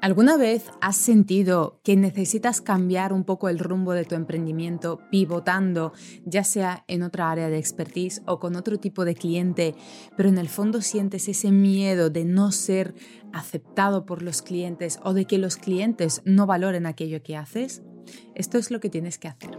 ¿Alguna vez has sentido que necesitas cambiar un poco el rumbo de tu emprendimiento pivotando, ya sea en otra área de expertise o con otro tipo de cliente, pero en el fondo sientes ese miedo de no ser aceptado por los clientes o de que los clientes no valoren aquello que haces? Esto es lo que tienes que hacer.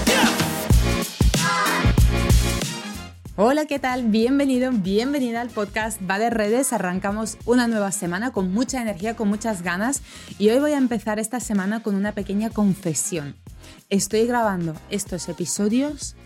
Hola, ¿qué tal? Bienvenido, bienvenida al podcast Va de Redes. Arrancamos una nueva semana con mucha energía, con muchas ganas y hoy voy a empezar esta semana con una pequeña confesión. Estoy grabando estos episodios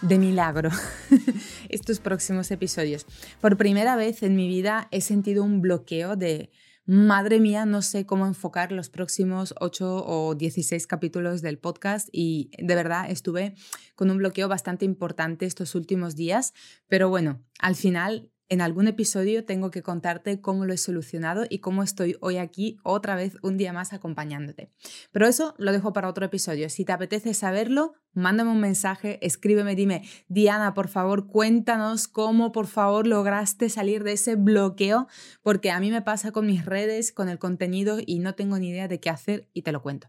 de milagro, estos próximos episodios. Por primera vez en mi vida he sentido un bloqueo de Madre mía, no sé cómo enfocar los próximos 8 o 16 capítulos del podcast y de verdad estuve con un bloqueo bastante importante estos últimos días, pero bueno, al final en algún episodio tengo que contarte cómo lo he solucionado y cómo estoy hoy aquí otra vez un día más acompañándote. Pero eso lo dejo para otro episodio. Si te apetece saberlo, mándame un mensaje, escríbeme, dime, Diana, por favor, cuéntanos cómo por favor lograste salir de ese bloqueo, porque a mí me pasa con mis redes, con el contenido y no tengo ni idea de qué hacer y te lo cuento.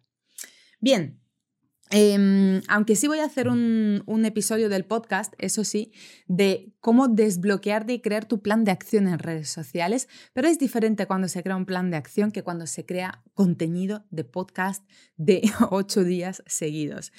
Bien, Em, aunque sí voy a hacer un, un, episodio del podcast, eso sí, de cómo desbloquear y crear tu plan de acción en redes sociales, pero es diferente cuando se crea un plan de acción que cuando se crea contenido de podcast de ocho días seguidos.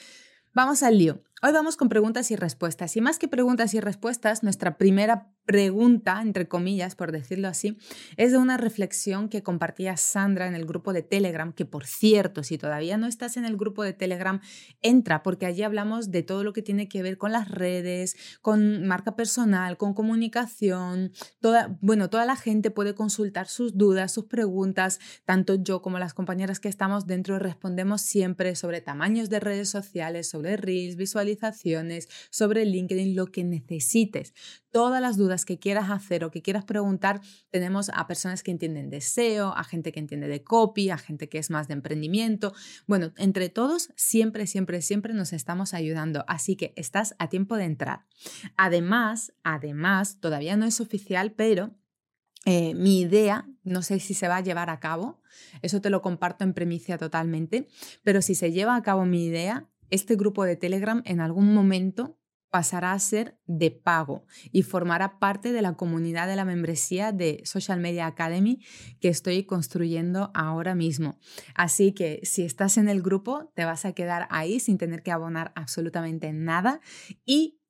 Vamos al lío. Hoy vamos con preguntas y respuestas. Y más que preguntas y respuestas, nuestra primera pregunta, entre comillas, por decirlo así, es de una reflexión que compartía Sandra en el grupo de Telegram, que por cierto, si todavía no estás en el grupo de Telegram, entra, porque allí hablamos de todo lo que tiene que ver con las redes, con marca personal, con comunicación. Toda, bueno, toda la gente puede consultar sus dudas, sus preguntas, tanto yo como las compañeras que estamos dentro respondemos siempre sobre tamaños de redes sociales, sobre reels, visualizaciones sobre LinkedIn, lo que necesites. Todas las dudas que quieras hacer o que quieras preguntar, tenemos a personas que entienden de SEO, a gente que entiende de copy, a gente que es más de emprendimiento. Bueno, entre todos, siempre, siempre, siempre nos estamos ayudando. Así que estás a tiempo de entrar. Además, además, todavía no es oficial, pero eh, mi idea, no sé si se va a llevar a cabo, eso te lo comparto en premicia totalmente, pero si se lleva a cabo mi idea, este grupo de Telegram en algún momento pasará a ser de pago y formará parte de la comunidad de la membresía de Social Media Academy que estoy construyendo ahora mismo. Así que si estás en el grupo, te vas a quedar ahí sin tener que abonar absolutamente nada y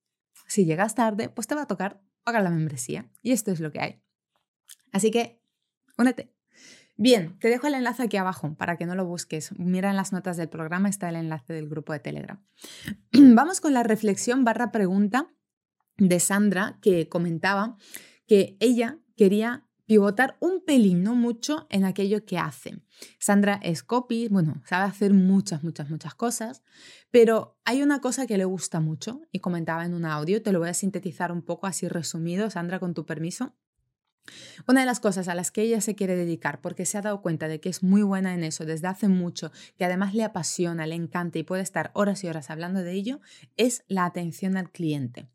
si llegas tarde, pues te va a tocar pagar la membresía. Y esto es lo que hay. Así que, únete. Bien, te dejo el enlace aquí abajo para que no lo busques. Mira en las notas del programa, está el enlace del grupo de Telegram. Vamos con la reflexión barra pregunta de Sandra que comentaba que ella quería pivotar un pelín, no mucho, en aquello que hace. Sandra es copy, bueno, sabe hacer muchas, muchas, muchas cosas, pero hay una cosa que le gusta mucho y comentaba en un audio, te lo voy a sintetizar un poco así resumido, Sandra, con tu permiso. Una de las cosas a las que ella se quiere dedicar, porque se ha dado cuenta de que es muy buena en eso desde hace mucho, que además le apasiona, le encanta y puede estar horas y horas hablando de ello, es la atención al cliente.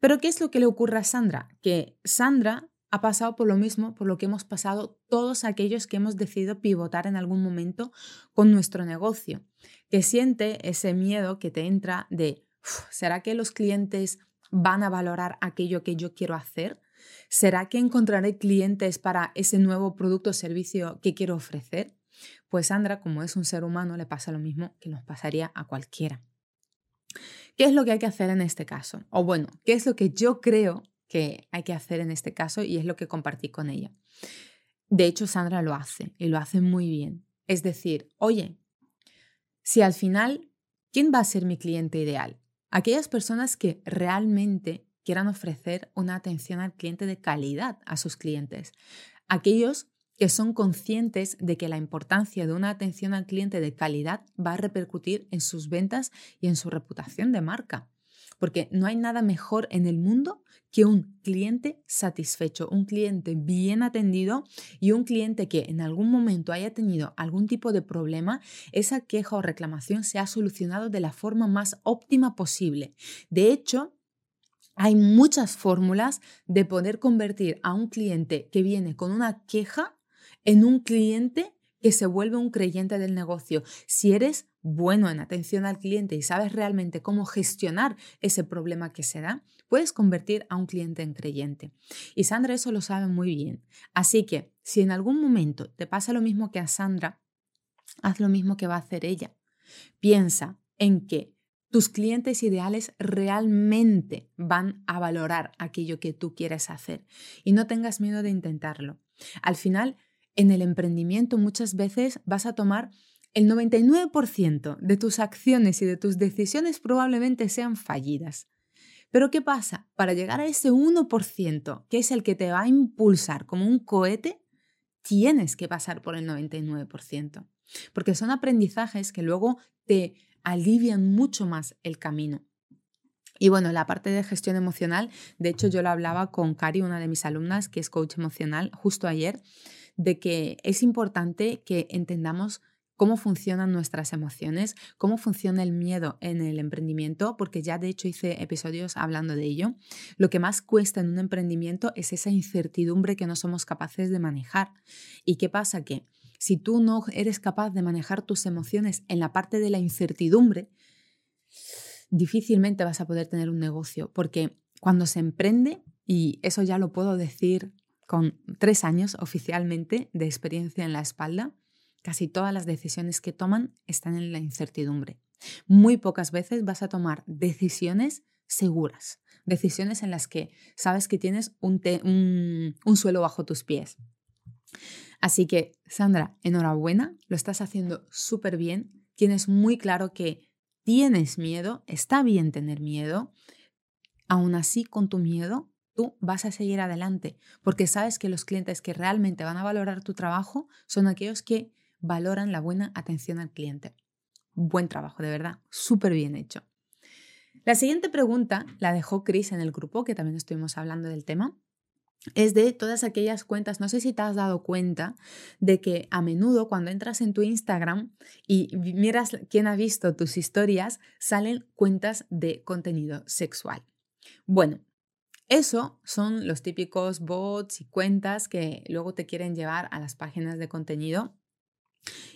Pero ¿qué es lo que le ocurre a Sandra? Que Sandra ha pasado por lo mismo, por lo que hemos pasado todos aquellos que hemos decidido pivotar en algún momento con nuestro negocio, que siente ese miedo que te entra de, ¿será que los clientes van a valorar aquello que yo quiero hacer? ¿Será que encontraré clientes para ese nuevo producto o servicio que quiero ofrecer? Pues Sandra, como es un ser humano, le pasa lo mismo que nos pasaría a cualquiera. ¿Qué es lo que hay que hacer en este caso? O bueno, ¿qué es lo que yo creo que hay que hacer en este caso y es lo que compartí con ella? De hecho, Sandra lo hace y lo hace muy bien. Es decir, oye, si al final, ¿quién va a ser mi cliente ideal? Aquellas personas que realmente quieran ofrecer una atención al cliente de calidad a sus clientes. Aquellos que son conscientes de que la importancia de una atención al cliente de calidad va a repercutir en sus ventas y en su reputación de marca. porque no hay nada mejor en el mundo que un cliente satisfecho, un cliente bien atendido y un cliente que en algún momento haya tenido algún tipo de problema, esa queja o reclamación se ha solucionado de la forma más óptima posible. De hecho, hay muchas fórmulas de poder convertir a un cliente que viene con una queja en un cliente que se vuelve un creyente del negocio. Si eres bueno en atención al cliente y sabes realmente cómo gestionar ese problema que se da, puedes convertir a un cliente en creyente. Y Sandra eso lo sabe muy bien. Así que si en algún momento te pasa lo mismo que a Sandra, haz lo mismo que va a hacer ella. Piensa en que tus clientes ideales realmente van a valorar aquello que tú quieres hacer y no tengas miedo de intentarlo. Al final, en el emprendimiento muchas veces vas a tomar el 99% de tus acciones y de tus decisiones probablemente sean fallidas. Pero ¿qué pasa? Para llegar a ese 1%, que es el que te va a impulsar como un cohete, tienes que pasar por el 99%. Porque son aprendizajes que luego te alivian mucho más el camino. Y bueno, la parte de gestión emocional, de hecho yo lo hablaba con Cari, una de mis alumnas, que es coach emocional, justo ayer, de que es importante que entendamos cómo funcionan nuestras emociones, cómo funciona el miedo en el emprendimiento, porque ya de hecho hice episodios hablando de ello. Lo que más cuesta en un emprendimiento es esa incertidumbre que no somos capaces de manejar. ¿Y qué pasa? Que si tú no eres capaz de manejar tus emociones en la parte de la incertidumbre, difícilmente vas a poder tener un negocio, porque cuando se emprende, y eso ya lo puedo decir con tres años oficialmente de experiencia en la espalda, casi todas las decisiones que toman están en la incertidumbre. Muy pocas veces vas a tomar decisiones seguras, decisiones en las que sabes que tienes un, suelo bajo tus pies. Así que, Sandra, enhorabuena, lo estás haciendo súper bien, tienes muy claro que tienes miedo, está bien tener miedo, aún así con tu miedo tú vas a seguir adelante, porque sabes que los clientes que realmente van a valorar tu trabajo son aquellos que valoran la buena atención al cliente. Buen trabajo, de verdad, súper bien hecho. La siguiente pregunta la dejó Chris en el grupo, que también estuvimos hablando del tema. Es de todas aquellas cuentas, no sé si te has dado cuenta de que a menudo cuando entras en tu Instagram y miras quién ha visto tus historias, salen cuentas de contenido sexual. Bueno, eso son los típicos bots y cuentas que luego te quieren llevar a las páginas de contenido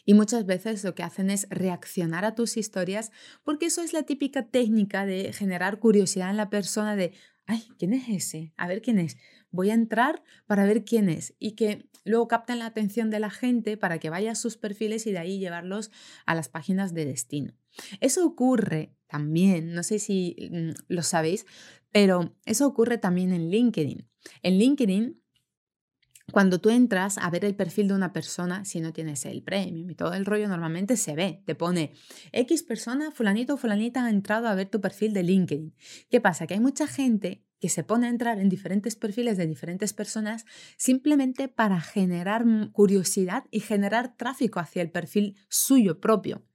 y muchas veces lo que hacen es reaccionar a tus historias porque eso es la típica técnica de generar curiosidad en la persona de, ay, ¿quién es ese? A ver quién es. Voy a entrar para ver quién es y que luego capten la atención de la gente para que vaya a sus perfiles y de ahí llevarlos a las páginas de destino. Eso ocurre también, no sé si mm, lo sabéis, pero eso ocurre también en LinkedIn. En LinkedIn cuando tú entras a ver el perfil de una persona, si no tienes el premium y todo el rollo, normalmente se ve, te pone X persona, fulanito o fulanita ha entrado a ver tu perfil de LinkedIn. ¿Qué pasa? Que hay mucha gente que se pone a entrar en diferentes perfiles de diferentes personas simplemente para generar curiosidad y generar tráfico hacia el perfil suyo propio.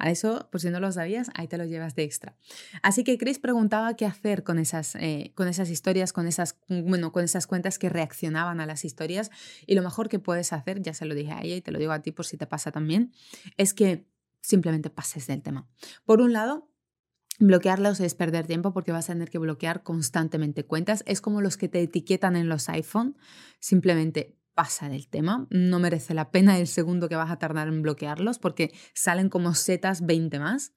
A eso, por si no lo sabías, ahí te lo llevas de extra. Así que Chris preguntaba qué hacer con esas, eh, con esas historias, con esas, bueno, con esas cuentas que reaccionaban a las historias. Y lo mejor que puedes hacer, ya se lo dije a ella y te lo digo a ti por si te pasa también, es que simplemente pases del tema. Por un lado, Bloquearlos es perder tiempo porque vas a tener que bloquear constantemente cuentas. Es como los que te etiquetan en los iPhone. Simplemente pasa del tema, no merece la pena el segundo que vas a tardar en bloquearlos porque salen como setas 20 más.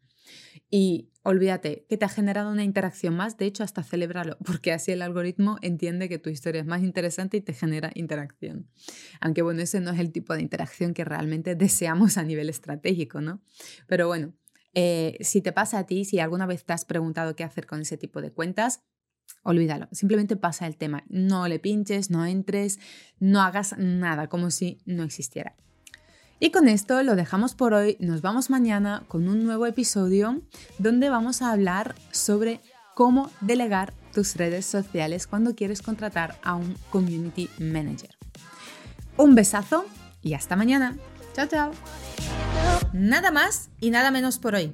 Y olvídate que te ha generado una interacción más, de hecho hasta celébralo, porque así el algoritmo entiende que tu historia es más interesante y te genera interacción. Aunque bueno, ese no es el tipo de interacción que realmente deseamos a nivel estratégico, ¿no? Pero bueno, eh, si te pasa a ti, si alguna vez te has preguntado qué hacer con ese tipo de cuentas, Olvídalo, simplemente pasa el tema. No le pinches, no entres, no hagas nada como si no existiera. Y con esto lo dejamos por hoy. Nos vamos mañana con un nuevo episodio donde vamos a hablar sobre cómo delegar tus redes sociales cuando quieres contratar a un community manager. Un besazo y hasta mañana. Chao, chao. Nada más y nada menos por hoy.